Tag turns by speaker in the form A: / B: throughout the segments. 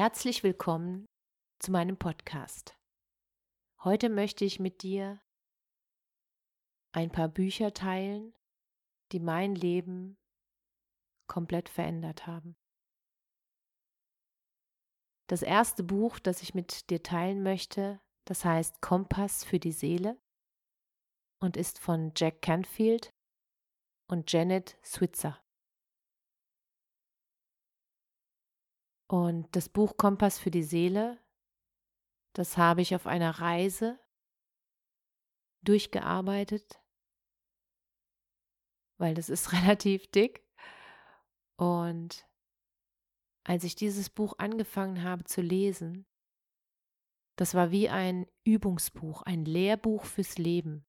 A: Herzlich willkommen zu meinem Podcast. Heute möchte ich mit dir ein paar Bücher teilen, die mein Leben komplett verändert haben. Das erste Buch, das ich mit dir teilen möchte, das heißt Kompass für die Seele und ist von Jack Canfield und Janet Switzer. Und das Buch Kompass für die Seele, das habe ich auf einer Reise durchgearbeitet, weil das ist relativ dick. Und als ich dieses Buch angefangen habe zu lesen, das war wie ein Übungsbuch, ein Lehrbuch fürs Leben.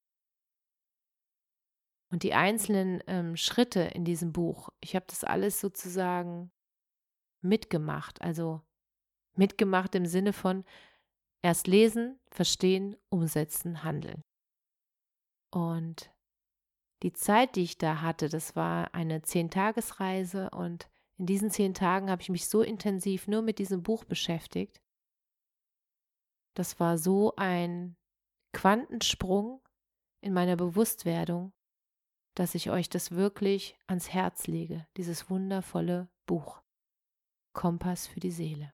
A: Und die einzelnen ähm, Schritte in diesem Buch, ich habe das alles sozusagen mitgemacht. Also mitgemacht im Sinne von erst lesen, verstehen, umsetzen, handeln. Und die Zeit, die ich da hatte, das war eine Zehntagesreise und in diesen zehn Tagen habe ich mich so intensiv nur mit diesem Buch beschäftigt. Das war so ein Quantensprung in meiner Bewusstwerdung, dass ich euch das wirklich ans Herz lege, dieses wundervolle Buch. Kompass für die Seele.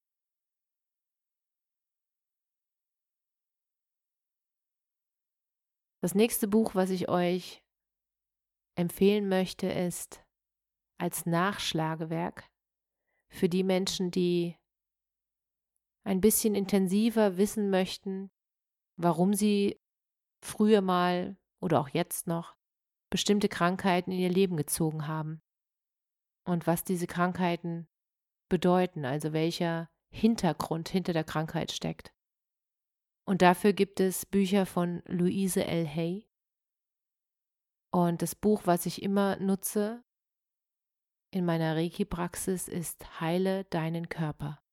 A: Das nächste Buch, was ich euch empfehlen möchte, ist als Nachschlagewerk für die Menschen, die ein bisschen intensiver wissen möchten, warum sie früher mal oder auch jetzt noch bestimmte Krankheiten in ihr Leben gezogen haben und was diese Krankheiten bedeuten, also welcher Hintergrund hinter der Krankheit steckt. Und dafür gibt es Bücher von Louise L. Hay. Und das Buch, was ich immer nutze in meiner Reiki-Praxis, ist Heile deinen Körper.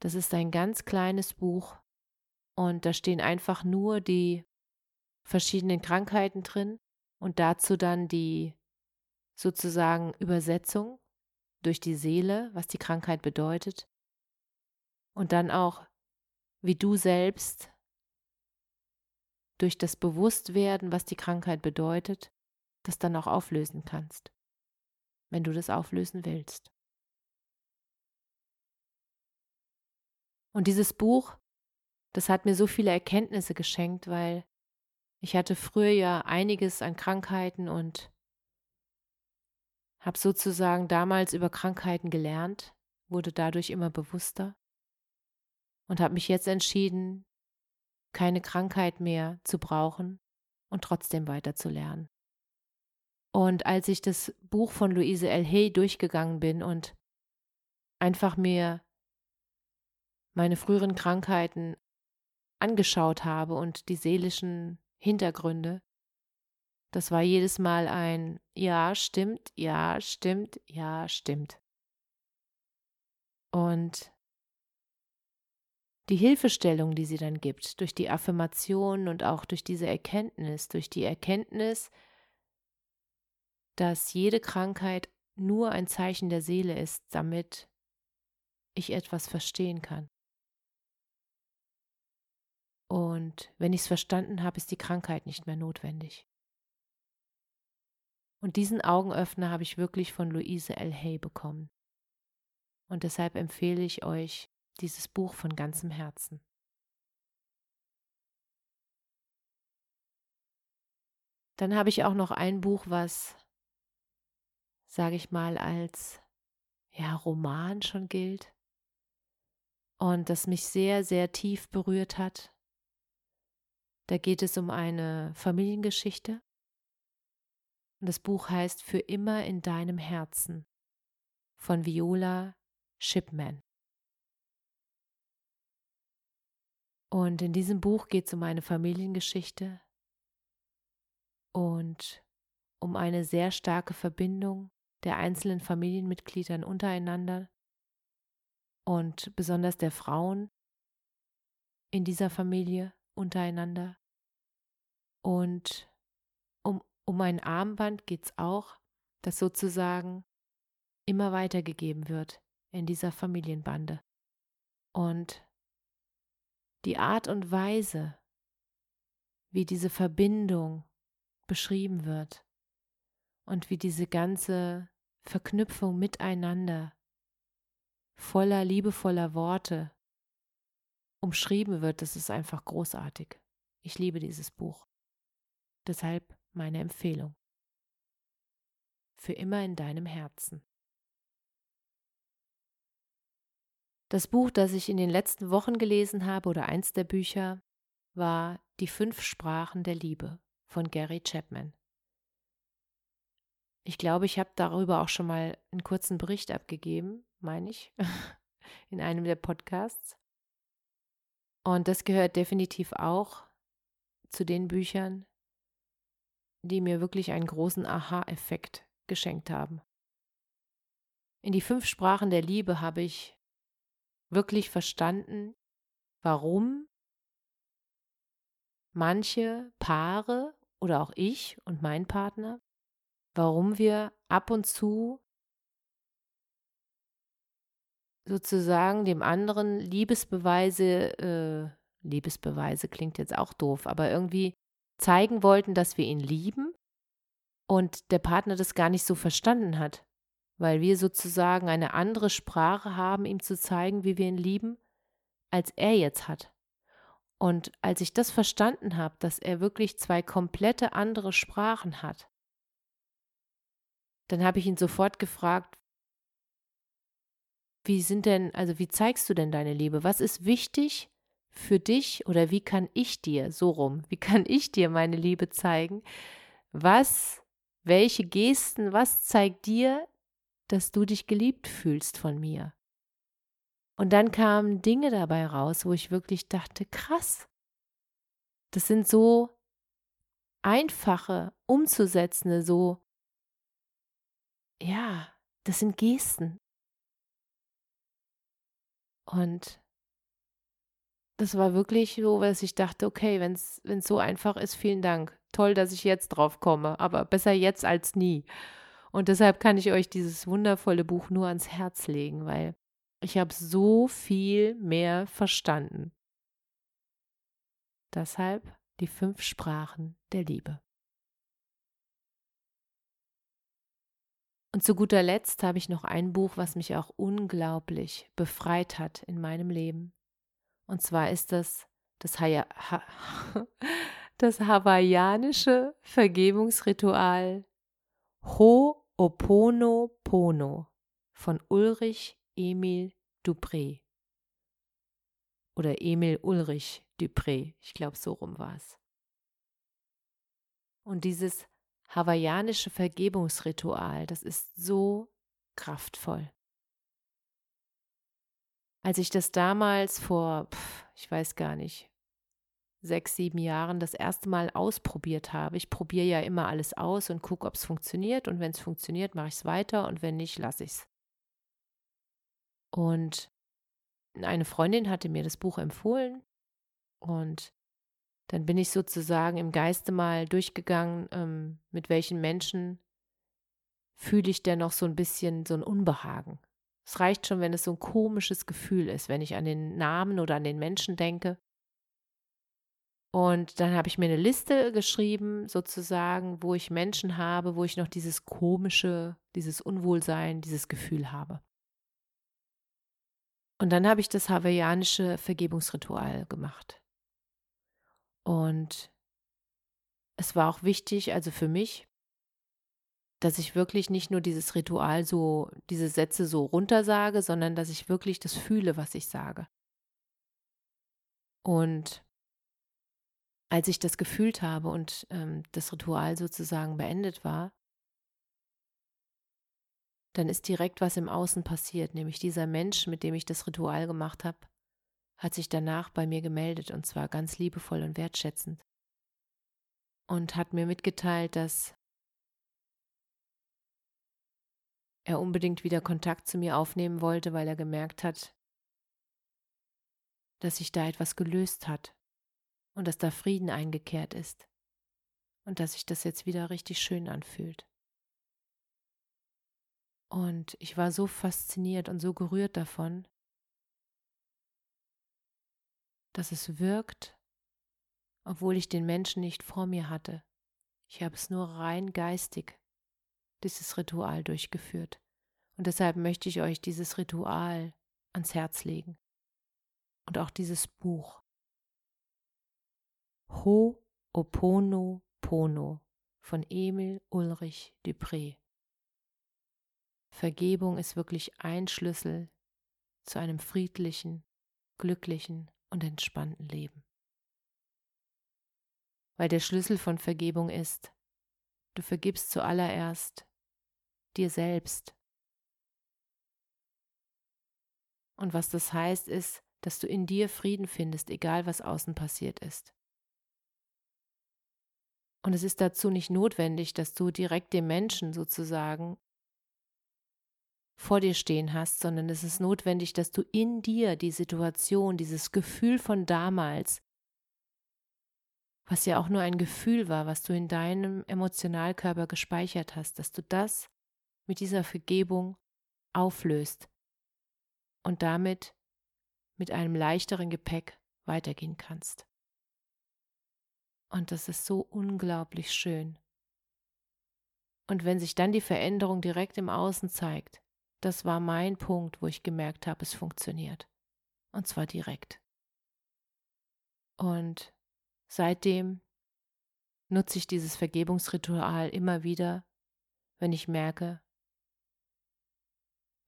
A: Das ist ein ganz kleines Buch und da stehen einfach nur die verschiedenen Krankheiten drin und dazu dann die sozusagen Übersetzung durch die Seele, was die Krankheit bedeutet, und dann auch, wie du selbst durch das Bewusstwerden, was die Krankheit bedeutet, das dann auch auflösen kannst, wenn du das auflösen willst. Und dieses Buch, das hat mir so viele Erkenntnisse geschenkt, weil ich hatte früher ja einiges an Krankheiten und habe sozusagen damals über Krankheiten gelernt, wurde dadurch immer bewusster und habe mich jetzt entschieden, keine Krankheit mehr zu brauchen und trotzdem weiter zu lernen. Und als ich das Buch von Louise L. Hay durchgegangen bin und einfach mir meine früheren Krankheiten angeschaut habe und die seelischen Hintergründe, das war jedes Mal ein Ja, stimmt, ja, stimmt, ja, stimmt. Und die Hilfestellung, die sie dann gibt, durch die Affirmation und auch durch diese Erkenntnis, durch die Erkenntnis, dass jede Krankheit nur ein Zeichen der Seele ist, damit ich etwas verstehen kann. Und wenn ich es verstanden habe, ist die Krankheit nicht mehr notwendig. Und diesen Augenöffner habe ich wirklich von Louise L. Hay bekommen. Und deshalb empfehle ich euch dieses Buch von ganzem Herzen. Dann habe ich auch noch ein Buch, was, sage ich mal, als ja, Roman schon gilt. und das mich sehr, sehr tief berührt hat. Da geht es um eine Familiengeschichte. Und das Buch heißt Für immer in deinem Herzen von Viola Shipman. Und in diesem Buch geht es um eine Familiengeschichte und um eine sehr starke Verbindung der einzelnen Familienmitgliedern untereinander und besonders der Frauen in dieser Familie untereinander. Und um, ein Armband geht es auch, das sozusagen immer weitergegeben wird in dieser Familienbande. Und die Art und Weise, wie diese Verbindung beschrieben wird und wie diese ganze Verknüpfung miteinander voller liebevoller Worte umschrieben wird, das ist einfach großartig. Ich liebe dieses Buch. Deshalb meine Empfehlung. Für immer in deinem Herzen. Das Buch, das ich in den letzten Wochen gelesen habe, oder eins der Bücher, war Die fünf Sprachen der Liebe von Gary Chapman. Ich glaube, ich habe darüber auch schon mal einen kurzen Bericht abgegeben, meine ich, in einem der Podcasts. Und das gehört definitiv auch zu den Büchern, die mir wirklich einen großen Aha-Effekt geschenkt haben. In die fünf Sprachen der Liebe habe ich wirklich verstanden, warum manche Paare oder auch ich und mein Partner, warum wir ab und zu sozusagen dem anderen Liebesbeweise, äh, Liebesbeweise klingt jetzt auch doof, aber irgendwie zeigen wollten, dass wir ihn lieben und der Partner das gar nicht so verstanden hat, weil wir sozusagen eine andere Sprache haben, ihm zu zeigen, wie wir ihn lieben, als er jetzt hat. Und als ich das verstanden habe, dass er wirklich zwei komplette andere Sprachen hat, dann habe ich ihn sofort gefragt, wie sind denn, also wie zeigst du denn deine Liebe? Was ist wichtig für dich oder wie kann ich dir, so rum, wie kann ich dir meine Liebe zeigen? Was, welche Gesten, was zeigt dir, dass du dich geliebt fühlst von mir? Und dann kamen Dinge dabei raus, wo ich wirklich dachte, krass, das sind so einfache, umzusetzende, so, ja, das sind Gesten. Und das war wirklich so, dass ich dachte, okay, wenn es so einfach ist, vielen Dank. Toll, dass ich jetzt drauf komme, aber besser jetzt als nie. Und deshalb kann ich euch dieses wundervolle Buch nur ans Herz legen, weil ich habe so viel mehr verstanden. Deshalb die fünf Sprachen der Liebe. Und zu guter Letzt habe ich noch ein Buch, was mich auch unglaublich befreit hat in meinem Leben. Und zwar ist das das, ha das hawaiianische Vergebungsritual Ho'oponopono von Ulrich Emil Dupré. Oder Emil Ulrich Dupré, ich glaube, so rum war es. Und dieses hawaiianische Vergebungsritual, das ist so kraftvoll. Als ich das damals vor, ich weiß gar nicht, sechs, sieben Jahren das erste Mal ausprobiert habe. Ich probiere ja immer alles aus und gucke, ob es funktioniert. Und wenn es funktioniert, mache ich es weiter und wenn nicht, lasse ich es. Und eine Freundin hatte mir das Buch empfohlen und dann bin ich sozusagen im Geiste mal durchgegangen, ähm, mit welchen Menschen fühle ich denn noch so ein bisschen so ein Unbehagen. Es reicht schon, wenn es so ein komisches Gefühl ist, wenn ich an den Namen oder an den Menschen denke. Und dann habe ich mir eine Liste geschrieben, sozusagen, wo ich Menschen habe, wo ich noch dieses komische, dieses Unwohlsein, dieses Gefühl habe. Und dann habe ich das hawaiianische Vergebungsritual gemacht. Und es war auch wichtig, also für mich, dass ich wirklich nicht nur dieses Ritual so, diese Sätze so runtersage, sondern dass ich wirklich das fühle, was ich sage. Und als ich das gefühlt habe und ähm, das Ritual sozusagen beendet war, dann ist direkt was im Außen passiert, nämlich dieser Mensch, mit dem ich das Ritual gemacht habe, hat sich danach bei mir gemeldet und zwar ganz liebevoll und wertschätzend und hat mir mitgeteilt, dass er unbedingt wieder Kontakt zu mir aufnehmen wollte, weil er gemerkt hat, dass sich da etwas gelöst hat und dass da Frieden eingekehrt ist und dass sich das jetzt wieder richtig schön anfühlt. Und ich war so fasziniert und so gerührt davon, dass es wirkt, obwohl ich den Menschen nicht vor mir hatte. Ich habe es nur rein geistig, dieses Ritual durchgeführt. Und deshalb möchte ich euch dieses Ritual ans Herz legen. Und auch dieses Buch. Ho Opono Pono von Emil Ulrich Dupré. Vergebung ist wirklich ein Schlüssel zu einem friedlichen, glücklichen und entspannten Leben. Weil der Schlüssel von Vergebung ist, du vergibst zuallererst dir selbst. Und was das heißt, ist, dass du in dir Frieden findest, egal was außen passiert ist. Und es ist dazu nicht notwendig, dass du direkt dem Menschen sozusagen vor dir stehen hast, sondern es ist notwendig, dass du in dir die Situation, dieses Gefühl von damals, was ja auch nur ein Gefühl war, was du in deinem Emotionalkörper gespeichert hast, dass du das mit dieser Vergebung auflöst und damit mit einem leichteren Gepäck weitergehen kannst. Und das ist so unglaublich schön. Und wenn sich dann die Veränderung direkt im Außen zeigt, das war mein Punkt, wo ich gemerkt habe, es funktioniert. Und zwar direkt. Und seitdem nutze ich dieses Vergebungsritual immer wieder, wenn ich merke,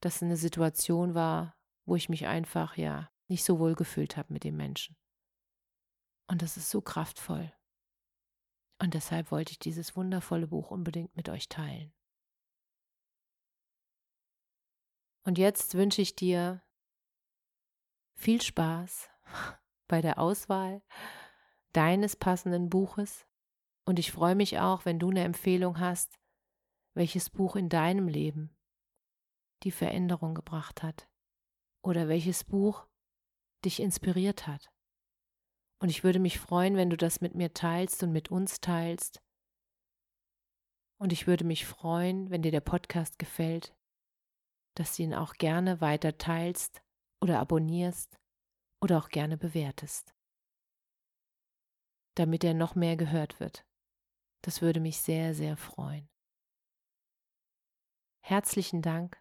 A: dass es eine Situation war, wo ich mich einfach ja nicht so wohl gefühlt habe mit dem Menschen. Und das ist so kraftvoll. Und deshalb wollte ich dieses wundervolle Buch unbedingt mit euch teilen. Und jetzt wünsche ich dir viel Spaß bei der Auswahl deines passenden Buches. Und ich freue mich auch, wenn du eine Empfehlung hast, welches Buch in deinem Leben die Veränderung gebracht hat oder welches Buch dich inspiriert hat. Und ich würde mich freuen, wenn du das mit mir teilst und mit uns teilst. Und ich würde mich freuen, wenn dir der Podcast gefällt, dass du ihn auch gerne weiter teilst oder abonnierst oder auch gerne bewertest, damit er noch mehr gehört wird. Das würde mich sehr, sehr freuen. Herzlichen Dank,